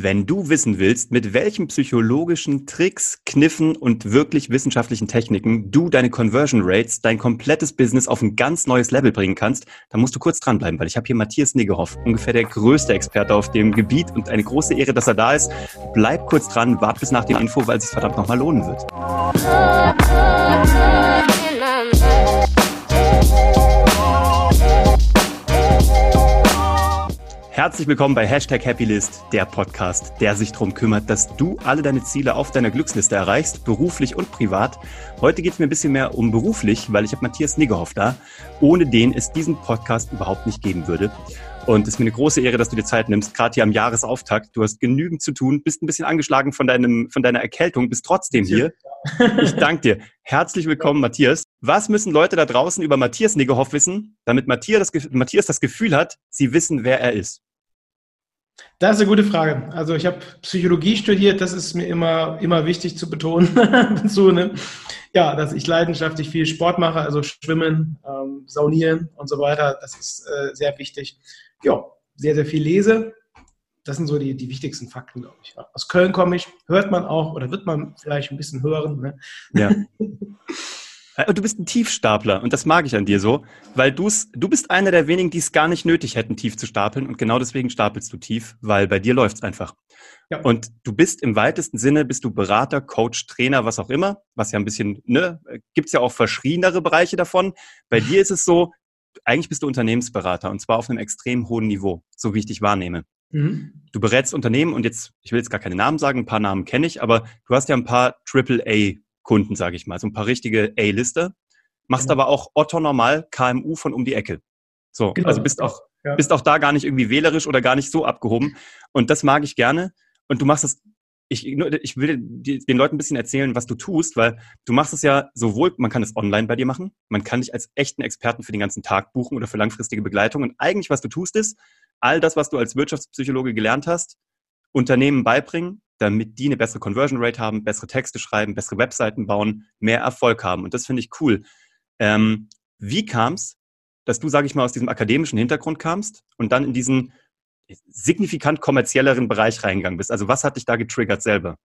Wenn du wissen willst, mit welchen psychologischen Tricks, Kniffen und wirklich wissenschaftlichen Techniken du deine Conversion Rates, dein komplettes Business auf ein ganz neues Level bringen kannst, dann musst du kurz dranbleiben, weil ich habe hier Matthias Niggehoff, ungefähr der größte Experte auf dem Gebiet und eine große Ehre, dass er da ist. Bleib kurz dran, wart bis nach dem Info, weil es sich verdammt nochmal lohnen wird. Herzlich willkommen bei Hashtag Happylist, der Podcast, der sich darum kümmert, dass du alle deine Ziele auf deiner Glücksliste erreichst, beruflich und privat. Heute geht es mir ein bisschen mehr um beruflich, weil ich habe Matthias Niggerhoff da, ohne den es diesen Podcast überhaupt nicht geben würde. Und es ist mir eine große Ehre, dass du dir Zeit nimmst, gerade hier am Jahresauftakt. Du hast genügend zu tun, bist ein bisschen angeschlagen von, deinem, von deiner Erkältung, bist trotzdem hier. Ich danke dir. Herzlich willkommen, Matthias. Was müssen Leute da draußen über Matthias Niggerhoff wissen, damit Matthias das, Matthias das Gefühl hat, sie wissen, wer er ist? Das ist eine gute Frage. Also ich habe Psychologie studiert, das ist mir immer, immer wichtig zu betonen. so, ne? Ja, dass ich leidenschaftlich viel Sport mache, also Schwimmen, ähm, Saunieren und so weiter. Das ist äh, sehr wichtig. Ja, sehr, sehr viel lese. Das sind so die, die wichtigsten Fakten, glaube ich. Aus Köln komme ich, hört man auch oder wird man vielleicht ein bisschen hören. Ne? Ja. Äh, du bist ein Tiefstapler und das mag ich an dir so, weil du's, du bist einer der wenigen, die es gar nicht nötig hätten, tief zu stapeln und genau deswegen stapelst du tief, weil bei dir läuft's einfach. Ja. Und du bist im weitesten Sinne, bist du Berater, Coach, Trainer, was auch immer, was ja ein bisschen, ne, gibt's ja auch verschriebenere Bereiche davon. Bei dir ist es so, eigentlich bist du Unternehmensberater und zwar auf einem extrem hohen Niveau, so wie ich dich wahrnehme. Mhm. Du berätst Unternehmen und jetzt, ich will jetzt gar keine Namen sagen, ein paar Namen kenne ich, aber du hast ja ein paar AAA Kunden, sage ich mal, so ein paar richtige A-Lister. Machst genau. aber auch Otto normal KMU von um die Ecke. So, genau. also bist auch, ja. bist auch da gar nicht irgendwie wählerisch oder gar nicht so abgehoben. Und das mag ich gerne. Und du machst das, ich, ich will den Leuten ein bisschen erzählen, was du tust, weil du machst es ja sowohl, man kann es online bei dir machen, man kann dich als echten Experten für den ganzen Tag buchen oder für langfristige Begleitung. Und eigentlich, was du tust, ist, all das, was du als Wirtschaftspsychologe gelernt hast, Unternehmen beibringen, damit die eine bessere Conversion Rate haben, bessere Texte schreiben, bessere Webseiten bauen, mehr Erfolg haben. Und das finde ich cool. Ähm, wie kam es, dass du, sage ich mal, aus diesem akademischen Hintergrund kamst und dann in diesen signifikant kommerzielleren Bereich reingegangen bist? Also was hat dich da getriggert selber?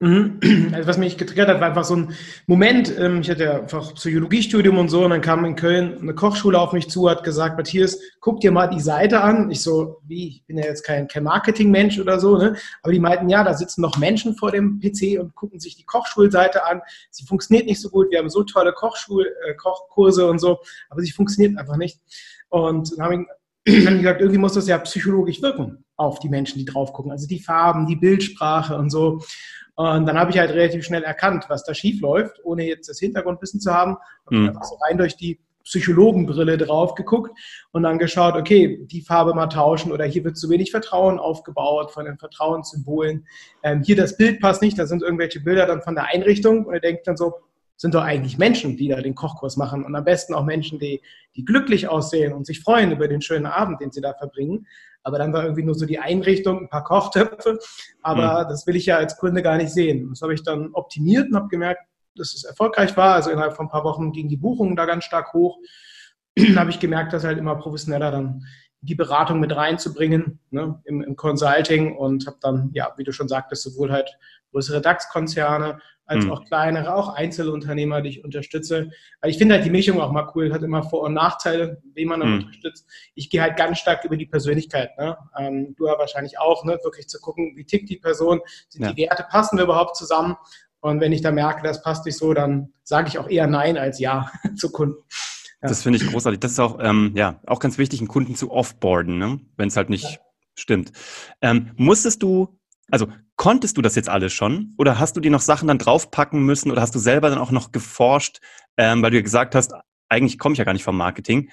Mhm. Also was mich getriggert hat, war einfach so ein Moment, ähm, ich hatte ja einfach Psychologiestudium und so, und dann kam in Köln eine Kochschule auf mich zu, hat gesagt, Matthias, guck dir mal die Seite an. Ich so, wie, ich bin ja jetzt kein, kein Marketingmensch oder so, ne? Aber die meinten, ja, da sitzen noch Menschen vor dem PC und gucken sich die Kochschulseite an. Sie funktioniert nicht so gut, wir haben so tolle Kochschul, äh, Kochkurse und so, aber sie funktioniert einfach nicht. Und dann habe ich, hab gesagt, irgendwie muss das ja psychologisch wirken auf die Menschen, die drauf gucken. Also die Farben, die Bildsprache und so. Und dann habe ich halt relativ schnell erkannt, was da schief läuft, ohne jetzt das Hintergrundwissen zu haben. Habe mhm. einfach so rein durch die Psychologenbrille drauf geguckt und dann geschaut, okay, die Farbe mal tauschen oder hier wird zu wenig Vertrauen aufgebaut von den Vertrauenssymbolen. Ähm, hier das Bild passt nicht, da sind irgendwelche Bilder dann von der Einrichtung und er denkt dann so, sind doch eigentlich Menschen, die da den Kochkurs machen und am besten auch Menschen, die, die glücklich aussehen und sich freuen über den schönen Abend, den sie da verbringen. Aber dann war irgendwie nur so die Einrichtung, ein paar Kochtöpfe. Aber mhm. das will ich ja als Kunde gar nicht sehen. Das habe ich dann optimiert und habe gemerkt, dass es erfolgreich war. Also innerhalb von ein paar Wochen gingen die Buchungen da ganz stark hoch. dann habe ich gemerkt, dass halt immer professioneller dann die Beratung mit reinzubringen ne, im, im Consulting und habe dann, ja, wie du schon sagtest, sowohl halt größere DAX-Konzerne als mhm. auch kleinere, auch Einzelunternehmer, die ich unterstütze. Weil ich finde halt die Mischung auch mal cool, hat immer Vor- und Nachteile, wen man dann mhm. unterstützt. Ich gehe halt ganz stark über die Persönlichkeit. Ne? Ähm, du ja wahrscheinlich auch, ne? wirklich zu gucken, wie tickt die Person, sind ja. die Werte, passen wir überhaupt zusammen? Und wenn ich da merke, das passt nicht so, dann sage ich auch eher Nein als Ja zu Kunden. Ja. Das finde ich großartig. Das ist auch, ähm, ja, auch ganz wichtig, einen Kunden zu offboarden, ne? wenn es halt nicht ja. stimmt. Ähm, musstest du also konntest du das jetzt alles schon oder hast du dir noch Sachen dann draufpacken müssen oder hast du selber dann auch noch geforscht, ähm, weil du ja gesagt hast, eigentlich komme ich ja gar nicht vom Marketing,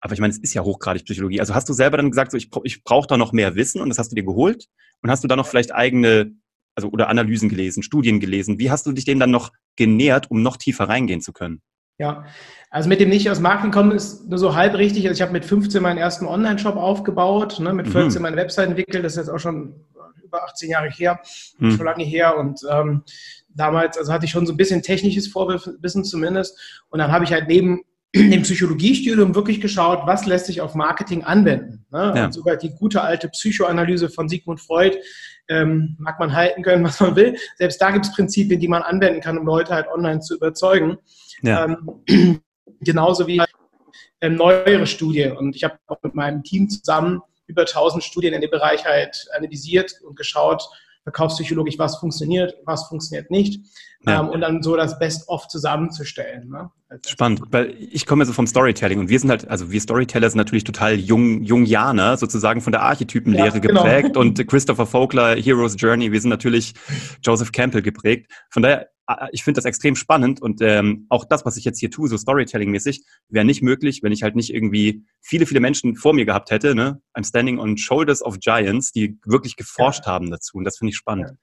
aber ich meine, es ist ja hochgradig Psychologie. Also hast du selber dann gesagt, so, ich, ich brauche da noch mehr Wissen und das hast du dir geholt und hast du da noch vielleicht eigene, also oder Analysen gelesen, Studien gelesen. Wie hast du dich dem dann noch genähert, um noch tiefer reingehen zu können? Ja, also mit dem nicht aus Marketing kommen ist nur so halb richtig. Also ich habe mit 15 meinen ersten Online-Shop aufgebaut, ne, mit 14 mhm. meine Website entwickelt. Das ist jetzt auch schon über 18 Jahre her, hm. schon lange her. Und ähm, damals, also hatte ich schon so ein bisschen technisches Vorwissen zumindest. Und dann habe ich halt neben im Psychologiestudium wirklich geschaut, was lässt sich auf Marketing anwenden. Ne? Ja. Und sogar die gute alte Psychoanalyse von Sigmund Freud ähm, mag man halten können, was man will. Selbst da gibt es Prinzipien, die man anwenden kann, um Leute halt online zu überzeugen. Ja. Ähm, genauso wie ähm, neuere Studie. Und ich habe auch mit meinem Team zusammen über 1000 Studien in dem Bereich halt analysiert und geschaut, verkaufspsychologisch, was funktioniert, was funktioniert nicht. Ja. Ähm, und dann so das Best-of zusammenzustellen. Ne? Spannend, weil ich komme ja so vom Storytelling und wir sind halt, also wir Storyteller sind natürlich total jung, Jungianer, sozusagen von der Archetypenlehre ja, genau. geprägt und Christopher Vogler, Hero's Journey, wir sind natürlich Joseph Campbell geprägt. Von daher ich finde das extrem spannend und ähm, auch das, was ich jetzt hier tue, so Storytelling-mäßig, wäre nicht möglich, wenn ich halt nicht irgendwie viele, viele Menschen vor mir gehabt hätte. Ne? I'm standing on shoulders of giants, die wirklich geforscht ja. haben dazu und das finde ich spannend. Ja.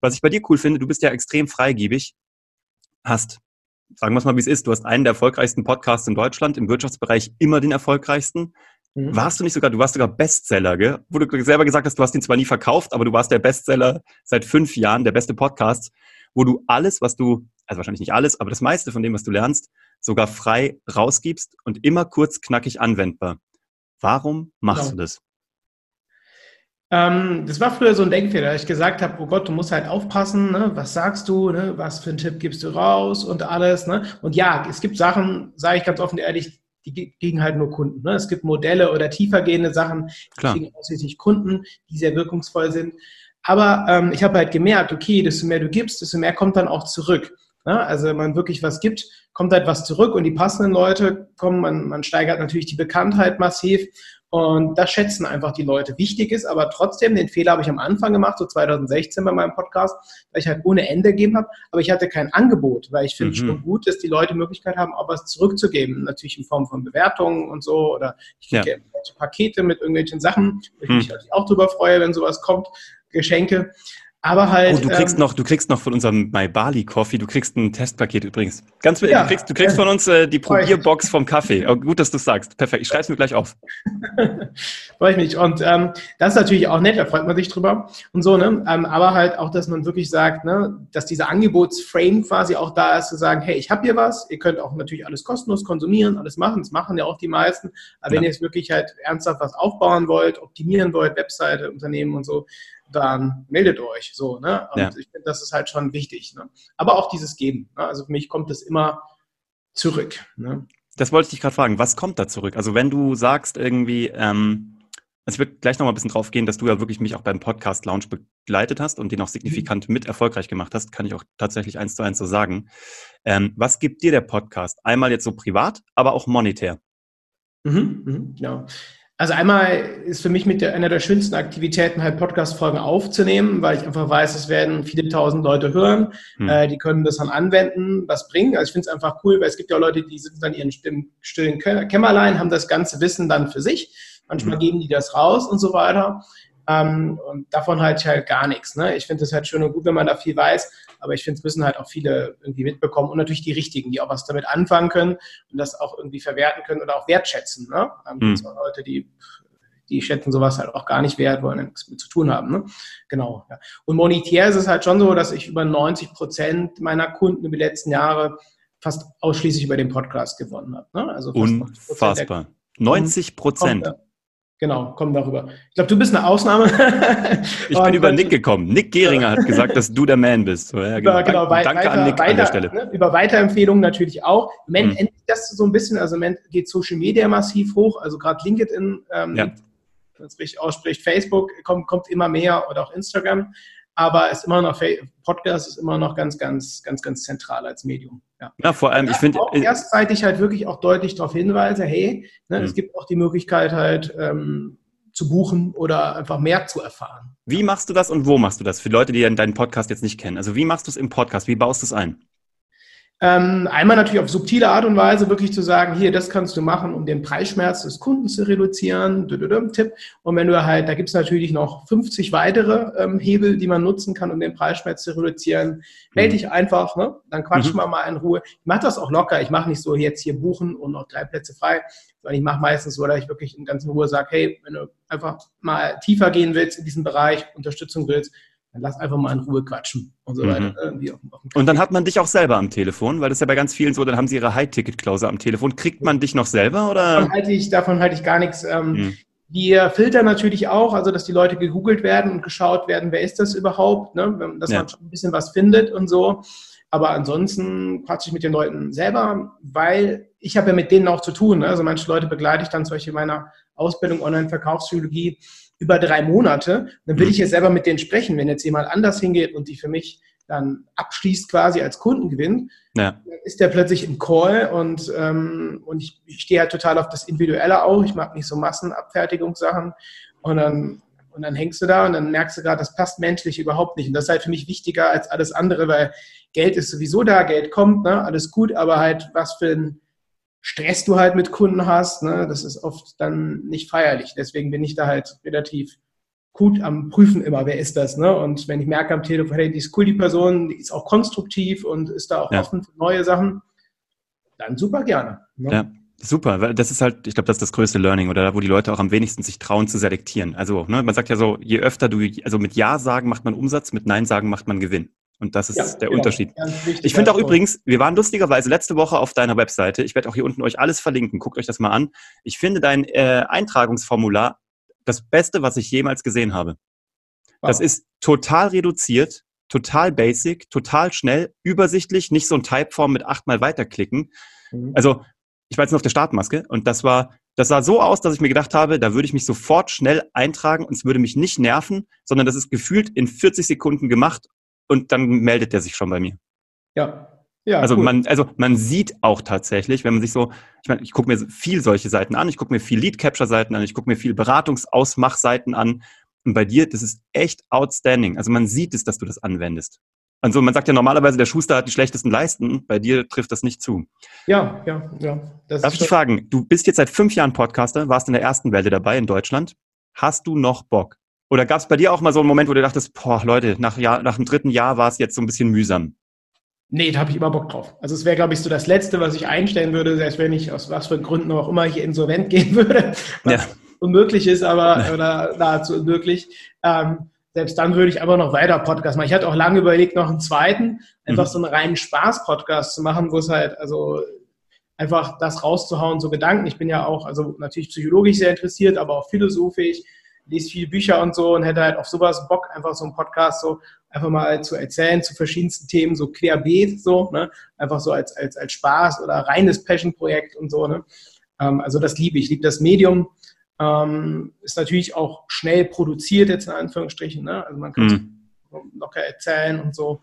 Was ich bei dir cool finde, du bist ja extrem freigebig, hast, sagen wir es mal, wie es ist, du hast einen der erfolgreichsten Podcasts in Deutschland, im Wirtschaftsbereich immer den erfolgreichsten. Mhm. Warst du nicht sogar, du warst sogar Bestseller, gell? Wo du selber gesagt hast, du hast ihn zwar nie verkauft, aber du warst der Bestseller seit fünf Jahren, der beste Podcast wo du alles, was du, also wahrscheinlich nicht alles, aber das meiste von dem, was du lernst, sogar frei rausgibst und immer kurz knackig anwendbar. Warum machst genau. du das? Ähm, das war früher so ein Denkfehler, dass ich gesagt habe, oh Gott, du musst halt aufpassen, ne? was sagst du, ne? was für einen Tipp gibst du raus und alles. Ne? Und ja, es gibt Sachen, sage ich ganz offen ehrlich, die kriegen halt nur Kunden. Ne? Es gibt Modelle oder tiefergehende Sachen, die Klar. kriegen ausschließlich Kunden, die sehr wirkungsvoll sind. Aber ähm, ich habe halt gemerkt, okay, desto mehr du gibst, desto mehr kommt dann auch zurück. Ja, also wenn man wirklich was gibt, kommt halt was zurück und die passenden Leute kommen, man, man steigert natürlich die Bekanntheit massiv und das schätzen einfach die Leute. Wichtig ist aber trotzdem, den Fehler habe ich am Anfang gemacht, so 2016 bei meinem Podcast, weil ich halt ohne Ende gegeben habe, aber ich hatte kein Angebot, weil ich finde mhm. schon gut, dass die Leute Möglichkeit haben, auch was zurückzugeben. Natürlich in Form von Bewertungen und so oder ich kriege ja. Pakete mit irgendwelchen Sachen, wo ich mhm. mich halt auch drüber freue, wenn sowas kommt. Geschenke. Aber halt. Oh, du kriegst ähm, noch, du kriegst noch von unserem My Bali Coffee, du kriegst ein Testpaket übrigens. Ganz ja, du kriegst, du kriegst von uns äh, die Probierbox vom Kaffee. Oh, gut, dass du sagst. Perfekt. Ich schreibe es mir gleich auf. freue ich mich. Und ähm, das ist natürlich auch nett, da freut man sich drüber und so, ne? Ähm, aber halt auch, dass man wirklich sagt, ne, dass dieser Angebotsframe quasi auch da ist, zu sagen, hey, ich habe hier was, ihr könnt auch natürlich alles kostenlos konsumieren, alles machen, das machen ja auch die meisten. Aber ja. wenn ihr jetzt wirklich halt ernsthaft was aufbauen wollt, optimieren wollt, Webseite, Unternehmen und so, dann meldet euch so. Ne? Und ja. ich finde, das ist halt schon wichtig. Ne? Aber auch dieses Geben. Ne? Also für mich kommt es immer zurück. Ne? Das wollte ich dich gerade fragen. Was kommt da zurück? Also wenn du sagst irgendwie, ähm, also ich würde gleich noch mal ein bisschen drauf gehen, dass du ja wirklich mich auch beim Podcast Lounge begleitet hast und den auch signifikant mhm. mit erfolgreich gemacht hast, kann ich auch tatsächlich eins zu eins so sagen. Ähm, was gibt dir der Podcast? Einmal jetzt so privat, aber auch monetär. Mhm, mhm, ja. Also einmal ist für mich mit der, einer der schönsten Aktivitäten halt Podcast-Folgen aufzunehmen, weil ich einfach weiß, es werden viele tausend Leute hören, hm. äh, die können das dann anwenden, was bringen. Also ich finde es einfach cool, weil es gibt ja Leute, die sitzen dann ihren stillen Kämmerlein, haben das ganze Wissen dann für sich. Manchmal hm. geben die das raus und so weiter. Ähm, und davon halte ich halt gar nichts. Ne? Ich finde es halt schön und gut, wenn man da viel weiß, aber ich finde, es müssen halt auch viele irgendwie mitbekommen und natürlich die Richtigen, die auch was damit anfangen können und das auch irgendwie verwerten können oder auch wertschätzen. Ne? Ähm, mhm. Leute, die die schätzen sowas halt auch gar nicht wert, wollen nichts mit zu tun haben. Ne? Genau. Ja. Und monetär ist es halt schon so, dass ich über 90 Prozent meiner Kunden über die letzten Jahre fast ausschließlich über den Podcast gewonnen habe. Ne? Also Unfassbar. 90 Prozent. Genau, komm darüber. Ich glaube, du bist eine Ausnahme. ich bin über Nick gekommen. Nick Geringer hat gesagt, dass du der Man bist. ja, genau. genau Dank, danke weiter, an Nick weiter, an der Stelle. Ne, über Weiterempfehlungen natürlich auch. Im Moment hm. ändert das so ein bisschen. Also im Moment geht Social Media massiv hoch. Also gerade LinkedIn, ähm, ja. wenn es richtig ausspricht, Facebook kommt, kommt immer mehr oder auch Instagram aber ist immer noch Podcast ist immer noch ganz, ganz, ganz, ganz zentral als Medium. Ja, ja vor allem, ich finde. Auch erstzeitig halt wirklich auch deutlich darauf hinweise, hey, ne, mhm. es gibt auch die Möglichkeit halt ähm, zu buchen oder einfach mehr zu erfahren. Wie machst du das und wo machst du das? Für Leute, die deinen Podcast jetzt nicht kennen. Also wie machst du es im Podcast? Wie baust du es ein? Ähm, einmal natürlich auf subtile Art und Weise wirklich zu sagen, hier, das kannst du machen, um den Preisschmerz des Kunden zu reduzieren. Tipp. Und wenn du halt, da gibt es natürlich noch 50 weitere ähm, Hebel, die man nutzen kann, um den Preisschmerz zu reduzieren. Melde mhm. dich einfach, ne? dann quatschen mhm. wir mal in Ruhe. Ich mache das auch locker. Ich mache nicht so jetzt hier buchen und noch drei Plätze frei, sondern ich mache meistens so, dass ich wirklich in ganzen Ruhe sage, hey, wenn du einfach mal tiefer gehen willst in diesem Bereich, Unterstützung willst, dann lass einfach mal in Ruhe quatschen und so mhm. weiter. Auf, auf und dann hat man dich auch selber am Telefon, weil das ist ja bei ganz vielen so, dann haben sie ihre High-Ticket-Klausel am Telefon. Kriegt man dich noch selber oder? Davon halte ich, davon halte ich gar nichts. Ähm, mhm. Wir filtern natürlich auch, also dass die Leute gegoogelt werden und geschaut werden, wer ist das überhaupt, ne? dass ja. man schon ein bisschen was findet und so. Aber ansonsten quatsche ich mit den Leuten selber, weil ich habe ja mit denen auch zu tun. Ne? Also manche Leute begleite ich dann zum Beispiel in meiner Ausbildung Online-Verkaufspsychologie über drei Monate. Dann will mhm. ich jetzt selber mit denen sprechen. Wenn jetzt jemand anders hingeht und die für mich dann abschließt quasi als Kundengewinn, ja. dann ist der plötzlich im Call und, ähm, und ich, ich stehe halt total auf das Individuelle auch. Ich mag nicht so Massenabfertigungssachen. Und dann, und dann hängst du da und dann merkst du gerade, das passt menschlich überhaupt nicht. Und das ist halt für mich wichtiger als alles andere, weil Geld ist sowieso da, Geld kommt, ne, alles gut, aber halt was für ein Stress du halt mit Kunden hast, ne, das ist oft dann nicht feierlich. Deswegen bin ich da halt relativ gut am Prüfen immer, wer ist das, ne? Und wenn ich merke am Telefon, hey, die ist cool, die Person, die ist auch konstruktiv und ist da auch ja. offen für neue Sachen, dann super gerne. Ne? Ja. Super, weil das ist halt, ich glaube, das ist das größte Learning oder da, wo die Leute auch am wenigsten sich trauen zu selektieren. Also, ne, man sagt ja so, je öfter du, also mit Ja sagen macht man Umsatz, mit Nein sagen macht man Gewinn. Und das ist ja, der genau. Unterschied. Ich finde auch übrigens, wir waren lustigerweise letzte Woche auf deiner Webseite. Ich werde auch hier unten euch alles verlinken. Guckt euch das mal an. Ich finde dein äh, Eintragungsformular das Beste, was ich jemals gesehen habe. Wow. Das ist total reduziert, total basic, total schnell, übersichtlich, nicht so ein Typeform mit achtmal weiterklicken. Mhm. Also, ich war jetzt nur auf der Startmaske und das war, das sah so aus, dass ich mir gedacht habe, da würde ich mich sofort schnell eintragen und es würde mich nicht nerven, sondern das ist gefühlt in 40 Sekunden gemacht und dann meldet er sich schon bei mir. Ja. Ja, also cool. man, also man sieht auch tatsächlich, wenn man sich so, ich meine, ich gucke mir viel solche Seiten an, ich gucke mir viel Lead Capture Seiten an, ich gucke mir viel Beratungsausmachseiten an. Und bei dir, das ist echt outstanding. Also man sieht es, dass du das anwendest. Also man sagt ja normalerweise, der Schuster hat die schlechtesten Leisten. Bei dir trifft das nicht zu. Ja, ja, ja. Darf ich dich fragen, du bist jetzt seit fünf Jahren Podcaster, warst in der ersten Welle dabei in Deutschland. Hast du noch Bock? Oder gab es bei dir auch mal so einen Moment, wo du dachtest, boah, Leute, nach, Jahr, nach dem dritten Jahr war es jetzt so ein bisschen mühsam? Nee, da habe ich immer Bock drauf. Also es wäre, glaube ich, so das Letzte, was ich einstellen würde, selbst wenn ich aus was für Gründen auch immer hier insolvent gehen würde, was ja. unmöglich ist, aber oder nahezu unmöglich. Ähm, selbst dann würde ich aber noch weiter Podcast machen. Ich hatte auch lange überlegt, noch einen zweiten, einfach mhm. so einen reinen Spaß-Podcast zu machen, wo es halt, also einfach das rauszuhauen, so Gedanken. Ich bin ja auch, also natürlich psychologisch sehr interessiert, aber auch philosophisch lese viele Bücher und so und hätte halt auf sowas Bock, einfach so einen Podcast so einfach mal zu erzählen zu verschiedensten Themen, so querbeet, so, ne? Einfach so als, als, als Spaß oder reines Passion-Projekt und so, ne? Ähm, also das liebe ich, liebe das Medium. Ähm, ist natürlich auch schnell produziert, jetzt in Anführungsstrichen, ne? Also man kann mhm. locker erzählen und so.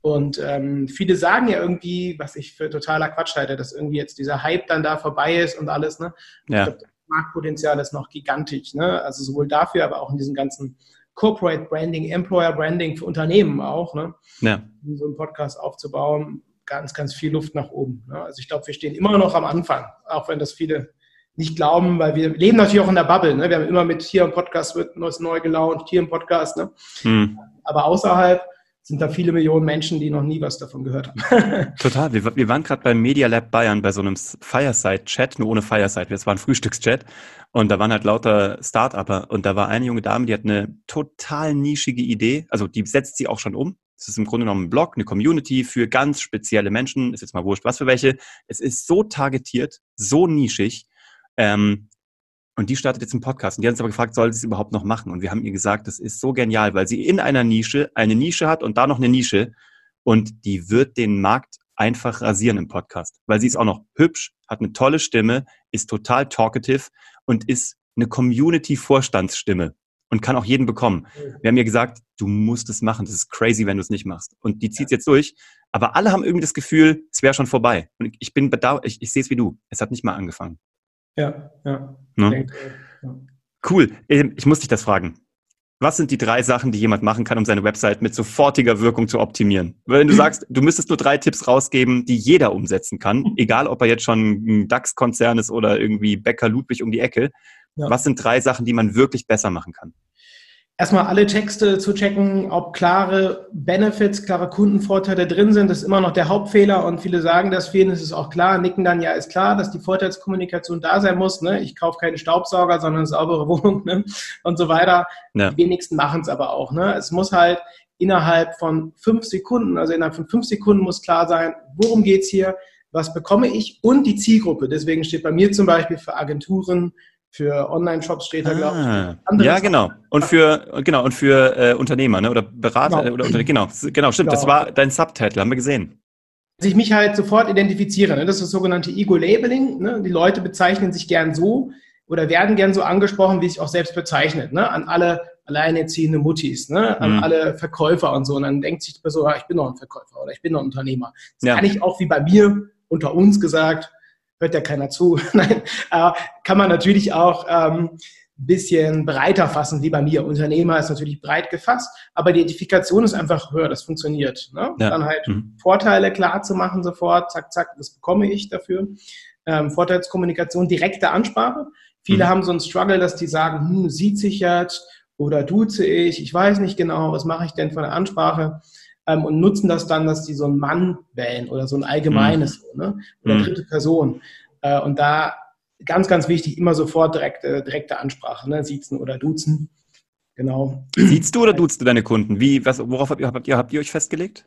Und ähm, viele sagen ja irgendwie, was ich für totaler Quatsch halte, dass irgendwie jetzt dieser Hype dann da vorbei ist und alles. Ne? Ja. Ich glaube, Marktpotenzial ist noch gigantisch. Ne? Also sowohl dafür, aber auch in diesem ganzen Corporate Branding, Employer Branding für Unternehmen auch. Ne? Ja. Um so einen Podcast aufzubauen, ganz, ganz viel Luft nach oben. Ne? Also ich glaube, wir stehen immer noch am Anfang, auch wenn das viele nicht glauben, weil wir leben natürlich auch in der Bubble. Ne? Wir haben immer mit hier im Podcast wird neues neu gelaunt, hier im Podcast. Ne? Hm. Aber außerhalb sind da viele Millionen Menschen, die noch nie was davon gehört haben. Total. Wir, wir waren gerade beim Media Lab Bayern bei so einem Fireside-Chat, nur ohne Fireside. Das war ein Frühstückschat. Und da waren halt lauter Start-Upper. Und da war eine junge Dame, die hat eine total nischige Idee. Also die setzt sie auch schon um. Es ist im Grunde genommen ein Blog, eine Community für ganz spezielle Menschen. Ist jetzt mal wurscht, was für welche. Es ist so targetiert, so nischig. Ähm, und die startet jetzt einen Podcast. Und die hat uns aber gefragt, soll sie es überhaupt noch machen? Und wir haben ihr gesagt, das ist so genial, weil sie in einer Nische eine Nische hat und da noch eine Nische. Und die wird den Markt einfach rasieren im Podcast. Weil sie ist auch noch hübsch, hat eine tolle Stimme, ist total talkative und ist eine Community-Vorstandsstimme und kann auch jeden bekommen. Wir haben ihr gesagt, du musst es machen. Das ist crazy, wenn du es nicht machst. Und die zieht es jetzt durch. Aber alle haben irgendwie das Gefühl, es wäre schon vorbei. Und ich bin bedauert, ich, ich sehe es wie du. Es hat nicht mal angefangen. Ja, ja. Ne? Denke, ja. Cool. Ähm, ich muss dich das fragen. Was sind die drei Sachen, die jemand machen kann, um seine Website mit sofortiger Wirkung zu optimieren? Wenn du sagst, du müsstest nur drei Tipps rausgeben, die jeder umsetzen kann, egal ob er jetzt schon ein DAX-Konzern ist oder irgendwie Bäcker Ludwig um die Ecke. Ja. Was sind drei Sachen, die man wirklich besser machen kann? Erstmal alle Texte zu checken, ob klare Benefits, klare Kundenvorteile drin sind, das ist immer noch der Hauptfehler und viele sagen das, vielen ist es auch klar, nicken dann, ja, ist klar, dass die Vorteilskommunikation da sein muss, ne? ich kaufe keinen Staubsauger, sondern eine saubere Wohnung ne? und so weiter. Ja. Die wenigsten machen es aber auch. Ne? Es muss halt innerhalb von fünf Sekunden, also innerhalb von fünf Sekunden muss klar sein, worum geht's hier, was bekomme ich und die Zielgruppe. Deswegen steht bei mir zum Beispiel für Agenturen, für Online-Shops steht da, glaube ah, ich. Ja, genau. Und für, genau, und für äh, Unternehmer, ne? Oder Berater genau. oder Unter genau, genau, stimmt. Genau. Das war dein Subtitle, haben wir gesehen. Dass ich mich halt sofort identifiziere. Ne? Das ist das sogenannte Ego-Labeling. Ne? Die Leute bezeichnen sich gern so oder werden gern so angesprochen, wie sich auch selbst bezeichnet. Ne? An alle alleinerziehende Muttis, ne? an mhm. alle Verkäufer und so. Und dann denkt sich die Person, ah, ich bin noch ein Verkäufer oder ich bin noch ein Unternehmer. Das ja. kann ich auch wie bei mir unter uns gesagt hört ja keiner zu. Nein, äh, kann man natürlich auch ähm, bisschen breiter fassen, wie bei mir. Unternehmer ist natürlich breit gefasst, aber die Identifikation ist einfach höher, das funktioniert. Ne? Ja. Dann halt mhm. Vorteile klar zu machen sofort, zack, zack, das bekomme ich dafür. Ähm, Vorteilskommunikation, direkte Ansprache. Viele mhm. haben so einen Struggle, dass die sagen, hm, sieht sich jetzt oder duze ich, ich weiß nicht genau, was mache ich denn von der Ansprache? Ähm, und nutzen das dann, dass die so einen Mann wählen oder so ein allgemeines mhm. ne? oder mhm. dritte Person. Äh, und da ganz, ganz wichtig, immer sofort direkte, direkte Ansprache, ne? siezen oder duzen. Genau. Siehst du oder duzt du deine Kunden? Wie, was, worauf habt ihr, habt ihr, habt ihr euch festgelegt?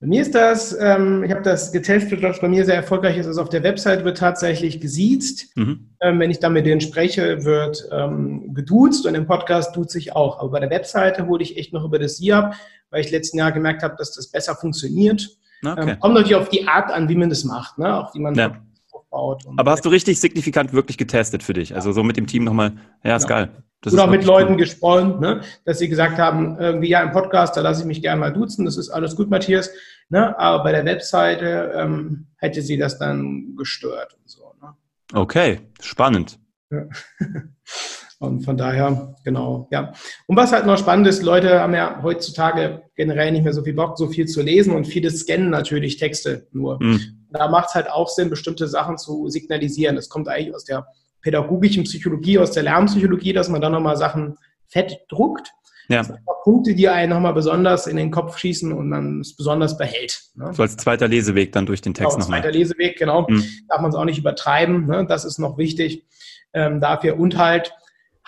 Bei mir ist das, ähm, ich habe das getestet, was bei mir sehr erfolgreich ist. Also auf der Website wird tatsächlich gesiezt. Mhm. Ähm, wenn ich dann mit denen spreche, wird ähm, geduzt und im Podcast duzt sich auch. Aber bei der Webseite hole ich echt noch über das Sie ab, weil ich letzten Jahr gemerkt habe, dass das besser funktioniert. Okay. Ähm, kommt natürlich auf die Art an, wie man das macht, ne? auf wie man ja. aufbaut. Aber hast du richtig signifikant wirklich getestet für dich? Also so mit dem Team nochmal, ja, ist ja. geil. Das Oder mit Leuten cool. gesprochen, ne? dass sie gesagt haben, irgendwie ja im Podcast, da lasse ich mich gerne mal duzen, das ist alles gut, Matthias. Ne? Aber bei der Webseite ähm, hätte sie das dann gestört und so. Ne? Okay, spannend. Ja. Und von daher, genau, ja. Und was halt noch spannend ist, Leute haben ja heutzutage generell nicht mehr so viel Bock, so viel zu lesen und viele scannen natürlich Texte nur. Mhm. Da macht es halt auch Sinn, bestimmte Sachen zu signalisieren. Das kommt eigentlich aus der pädagogischen Psychologie, aus der Lernpsychologie, dass man dann nochmal Sachen fett druckt. Ja. Punkte, die einen nochmal besonders in den Kopf schießen und man es besonders behält. Ne? So als zweiter Leseweg dann durch den Text genau, nochmal. Zweiter Leseweg, genau. Mhm. Darf man es auch nicht übertreiben. Ne? Das ist noch wichtig ähm, dafür. Und halt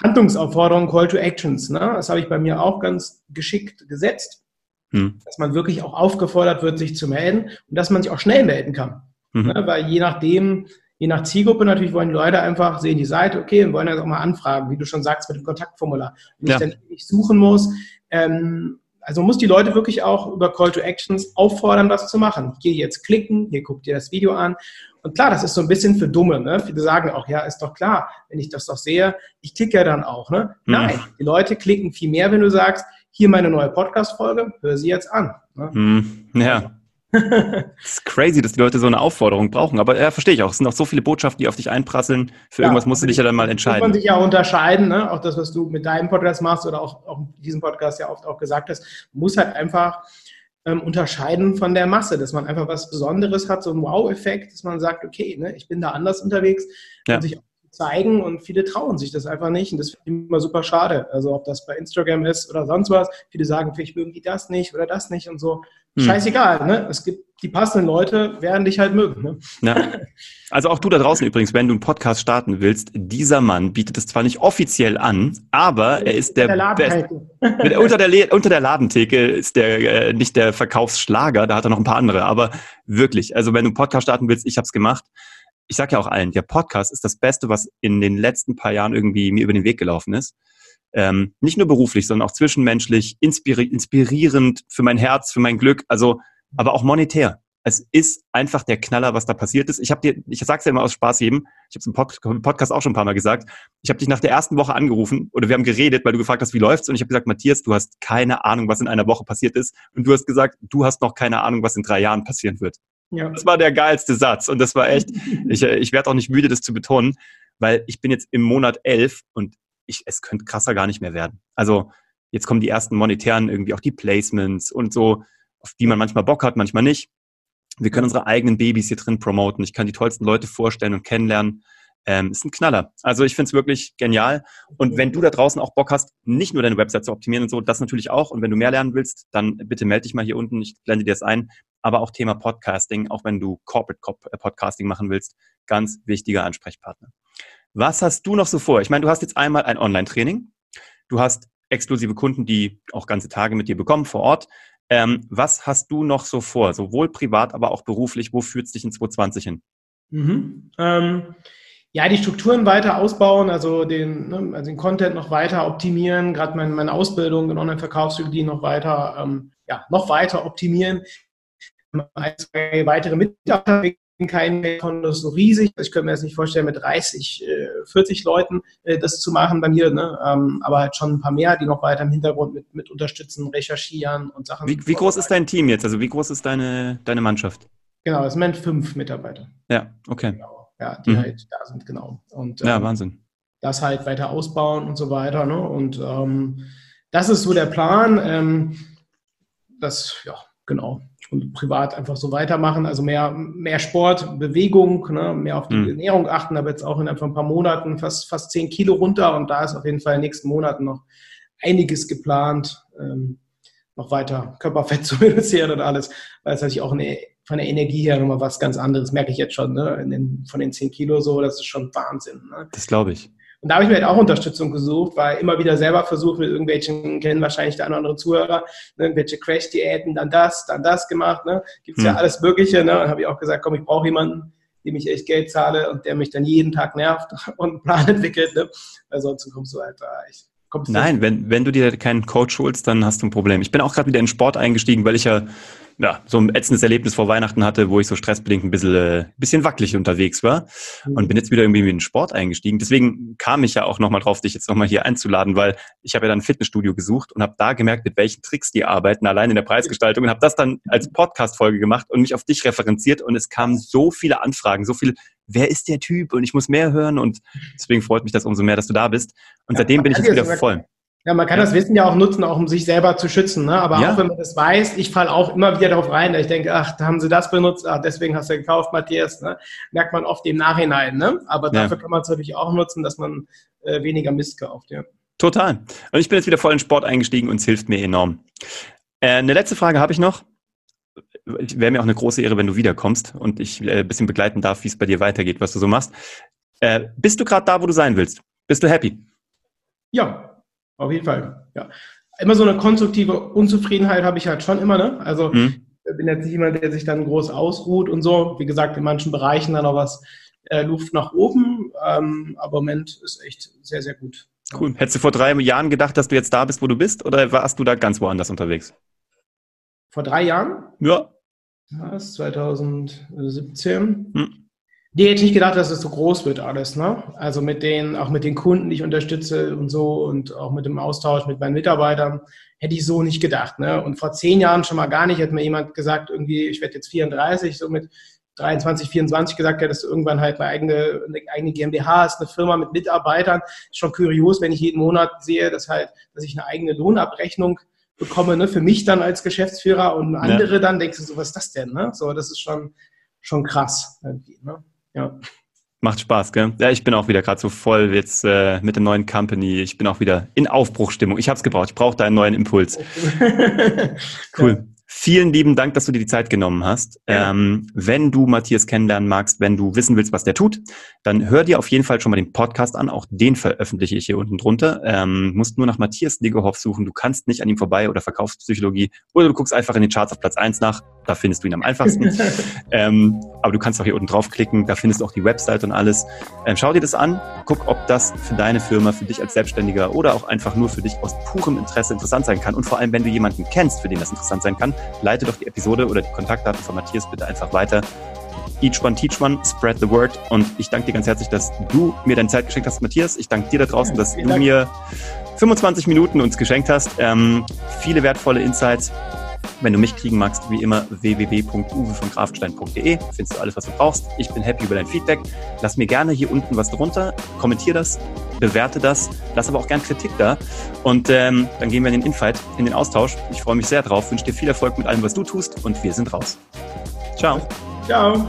Handlungsaufforderungen, Call to Actions. Ne? Das habe ich bei mir auch ganz geschickt gesetzt, hm. dass man wirklich auch aufgefordert wird, sich zu melden und dass man sich auch schnell melden kann. Mhm. Ne? Weil je nachdem, je nach Zielgruppe natürlich wollen die Leute einfach sehen die Seite, okay, und wollen das auch mal anfragen, wie du schon sagst, mit dem Kontaktformular. Und ja. ich dann nicht suchen muss. Ähm, also man muss die Leute wirklich auch über Call to Actions auffordern, das zu machen. Hier jetzt klicken, hier guckt ihr das Video an und klar, das ist so ein bisschen für Dumme. Ne? Viele sagen auch, ja, ist doch klar, wenn ich das doch sehe, ich klicke ja dann auch. Ne? Mhm. Nein, die Leute klicken viel mehr, wenn du sagst, hier meine neue Podcast-Folge, hör sie jetzt an. Ne? Mhm. Ja. das ist crazy, dass die Leute so eine Aufforderung brauchen. Aber ja, verstehe ich auch. Es sind auch so viele Botschaften, die auf dich einprasseln. Für ja, irgendwas musst du dich ja dann mal entscheiden. Muss man sich ja unterscheiden. Ne? Auch das, was du mit deinem Podcast machst oder auch, auch diesem Podcast ja oft auch gesagt hast, muss halt einfach ähm, unterscheiden von der Masse, dass man einfach was Besonderes hat, so ein Wow-Effekt, dass man sagt, okay, ne, ich bin da anders unterwegs ja. und sich auch zeigen und viele trauen sich das einfach nicht und das finde ich immer super schade. Also ob das bei Instagram ist oder sonst was, viele sagen, vielleicht mögen die das nicht oder das nicht und so. Hm. Scheißegal, ne? Es gibt die passenden Leute, werden dich halt mögen. Ne? Ja. Also auch du da draußen übrigens, wenn du einen Podcast starten willst, dieser Mann bietet es zwar nicht offiziell an, aber er ist der, der Beste. unter, der, unter der Ladentheke ist der äh, nicht der Verkaufsschlager, da hat er noch ein paar andere, aber wirklich, also wenn du einen Podcast starten willst, ich habe es gemacht. Ich sage ja auch allen, der Podcast ist das Beste, was in den letzten paar Jahren irgendwie mir über den Weg gelaufen ist. Ähm, nicht nur beruflich, sondern auch zwischenmenschlich, inspiri inspirierend für mein Herz, für mein Glück, also aber auch monetär. Es ist einfach der Knaller, was da passiert ist. Ich habe dir, ich sag's ja immer aus Spaß jedem, ich habe es im Pod Podcast auch schon ein paar Mal gesagt, ich habe dich nach der ersten Woche angerufen oder wir haben geredet, weil du gefragt hast, wie läuft's und ich habe gesagt, Matthias, du hast keine Ahnung, was in einer Woche passiert ist und du hast gesagt, du hast noch keine Ahnung, was in drei Jahren passieren wird. Ja. Das war der geilste Satz und das war echt, ich, ich werde auch nicht müde, das zu betonen, weil ich bin jetzt im Monat elf und ich, es könnte krasser gar nicht mehr werden. Also jetzt kommen die ersten monetären, irgendwie auch die Placements und so, auf die man manchmal Bock hat, manchmal nicht. Wir können unsere eigenen Babys hier drin promoten. Ich kann die tollsten Leute vorstellen und kennenlernen. Ähm, ist ein Knaller. Also ich finde es wirklich genial. Und wenn du da draußen auch Bock hast, nicht nur deine Website zu optimieren und so, das natürlich auch. Und wenn du mehr lernen willst, dann bitte melde dich mal hier unten. Ich blende dir das ein. Aber auch Thema Podcasting, auch wenn du Corporate äh, Podcasting machen willst, ganz wichtiger Ansprechpartner. Was hast du noch so vor? Ich meine, du hast jetzt einmal ein Online-Training. Du hast exklusive Kunden, die auch ganze Tage mit dir bekommen vor Ort. Ähm, was hast du noch so vor, sowohl privat, aber auch beruflich? Wo führt es dich in 2020 hin? Mhm. Ähm, ja, die Strukturen weiter ausbauen, also den, ne, also den Content noch weiter optimieren, gerade meine, meine Ausbildung in Online-Verkaufsstrategie noch weiter, ähm, ja, noch weiter optimieren. Ein, zwei weitere Mitarbeiter kein Konto so riesig. Ich könnte mir das nicht vorstellen, mit 30, 40 äh, Leuten äh, das zu machen bei mir, ne? Ähm, aber halt schon ein paar mehr, die noch weiter im Hintergrund mit, mit unterstützen, recherchieren und Sachen. Wie, wie groß ist dein Team jetzt? Also wie groß ist deine, deine Mannschaft? Genau, es sind fünf Mitarbeiter. Ja, okay. Genau. Ja, die mhm. halt da sind, genau. Und, ähm, ja, Wahnsinn. Das halt weiter ausbauen und so weiter. Ne? Und ähm, das ist so der Plan. Ähm, das, ja, genau und privat einfach so weitermachen. Also mehr, mehr Sport, Bewegung, ne, mehr auf die mhm. Ernährung achten, aber jetzt auch innerhalb von ein paar Monaten fast, fast zehn Kilo runter und da ist auf jeden Fall in den nächsten Monaten noch einiges geplant, ähm, noch weiter Körperfett zu reduzieren und alles, weil es natürlich auch eine, von der Energie her nochmal was ganz anderes, merke ich jetzt schon, ne, den, von den zehn Kilo so, das ist schon Wahnsinn. Ne? Das glaube ich. Und da habe ich mir halt auch Unterstützung gesucht, weil immer wieder selber versucht mit irgendwelchen, kennen wahrscheinlich der eine oder andere Zuhörer, ne, irgendwelche Crash-Diäten, dann das, dann das gemacht. Ne? Gibt es hm. ja alles Mögliche. Ne? Und habe ich auch gesagt, komm, ich brauche jemanden, dem ich echt Geld zahle und der mich dann jeden Tag nervt und einen Plan entwickelt. Ne? Weil sonst kommst du halt da. Ich, Nein, wenn, wenn du dir keinen Coach holst, dann hast du ein Problem. Ich bin auch gerade wieder in Sport eingestiegen, weil ich ja ja, so ein ätzendes Erlebnis vor Weihnachten hatte, wo ich so stressbedingt ein bisschen, äh, bisschen wackelig unterwegs war und mhm. bin jetzt wieder irgendwie in den Sport eingestiegen. Deswegen kam ich ja auch nochmal drauf, dich jetzt nochmal hier einzuladen, weil ich habe ja dann ein Fitnessstudio gesucht und habe da gemerkt, mit welchen Tricks die arbeiten, allein in der Preisgestaltung und habe das dann als Podcast-Folge gemacht und mich auf dich referenziert und es kamen so viele Anfragen, so viel, wer ist der Typ und ich muss mehr hören und deswegen freut mich das umso mehr, dass du da bist und ja, seitdem bin ich jetzt wieder voll. Ja, man kann ja. das Wissen ja auch nutzen, auch um sich selber zu schützen. Ne? Aber ja. auch wenn man das weiß, ich falle auch immer wieder darauf rein, da ich denke, ach, da haben sie das benutzt, ach, deswegen hast du gekauft, Matthias. Ne? Merkt man oft im Nachhinein. Ne? Aber dafür kann man es natürlich auch nutzen, dass man äh, weniger Mist kauft. Ja. Total. Und ich bin jetzt wieder voll in Sport eingestiegen und es hilft mir enorm. Äh, eine letzte Frage habe ich noch. Wäre mir auch eine große Ehre, wenn du wiederkommst und ich äh, ein bisschen begleiten darf, wie es bei dir weitergeht, was du so machst. Äh, bist du gerade da, wo du sein willst? Bist du happy? Ja, auf jeden Fall, ja. Immer so eine konstruktive Unzufriedenheit habe ich halt schon immer, ne? Also mhm. ich bin jetzt nicht jemand, der sich dann groß ausruht und so. Wie gesagt, in manchen Bereichen dann noch was äh, Luft nach oben. Ähm, aber im Moment ist echt sehr, sehr gut. Cool. Hättest du vor drei Jahren gedacht, dass du jetzt da bist, wo du bist, oder warst du da ganz woanders unterwegs? Vor drei Jahren? Ja. Das ist 2017. Hm. Nee, hätte ich nicht gedacht, dass es so groß wird alles, ne? Also mit den, auch mit den Kunden, die ich unterstütze und so und auch mit dem Austausch mit meinen Mitarbeitern, hätte ich so nicht gedacht, ne? Und vor zehn Jahren schon mal gar nicht, hätte mir jemand gesagt, irgendwie, ich werde jetzt 34, so mit 23, 24 gesagt, ja, dass du irgendwann halt eine eigene, eine eigene GmbH hast, eine Firma mit Mitarbeitern. Ist schon kurios, wenn ich jeden Monat sehe, dass halt, dass ich eine eigene Lohnabrechnung bekomme, ne? Für mich dann als Geschäftsführer und andere ja. dann denkst du so, was ist das denn, ne? So, das ist schon, schon krass ne? Ja. Macht Spaß, gell? Ja, ich bin auch wieder gerade so voll jetzt äh, mit der neuen Company. Ich bin auch wieder in Aufbruchstimmung. Ich habe es gebraucht. Ich brauche da einen neuen Impuls. cool. Ja. Vielen lieben Dank, dass du dir die Zeit genommen hast. Ja. Ähm, wenn du Matthias kennenlernen magst, wenn du wissen willst, was der tut, dann hör dir auf jeden Fall schon mal den Podcast an. Auch den veröffentliche ich hier unten drunter. Ähm, musst nur nach Matthias Niggerhoff suchen. Du kannst nicht an ihm vorbei oder Verkaufspsychologie. Oder du guckst einfach in den Charts auf Platz eins nach. Da findest du ihn am einfachsten. ähm, aber du kannst auch hier unten draufklicken. Da findest du auch die Website und alles. Ähm, schau dir das an. Guck, ob das für deine Firma, für dich als Selbstständiger oder auch einfach nur für dich aus purem Interesse interessant sein kann. Und vor allem, wenn du jemanden kennst, für den das interessant sein kann, leite doch die Episode oder die Kontaktdaten von Matthias bitte einfach weiter. Each one, teach one, spread the word. Und ich danke dir ganz herzlich, dass du mir deine Zeit geschenkt hast, Matthias. Ich danke dir da draußen, dass du mir 25 Minuten uns geschenkt hast. Ähm, viele wertvolle Insights. Wenn du mich kriegen magst, wie immer www.uwe findest du alles, was du brauchst. Ich bin happy über dein Feedback. Lass mir gerne hier unten was drunter, kommentier das, bewerte das, lass aber auch gern Kritik da. Und ähm, dann gehen wir in den Infight, in den Austausch. Ich freue mich sehr drauf, wünsche dir viel Erfolg mit allem, was du tust und wir sind raus. Ciao. Ciao.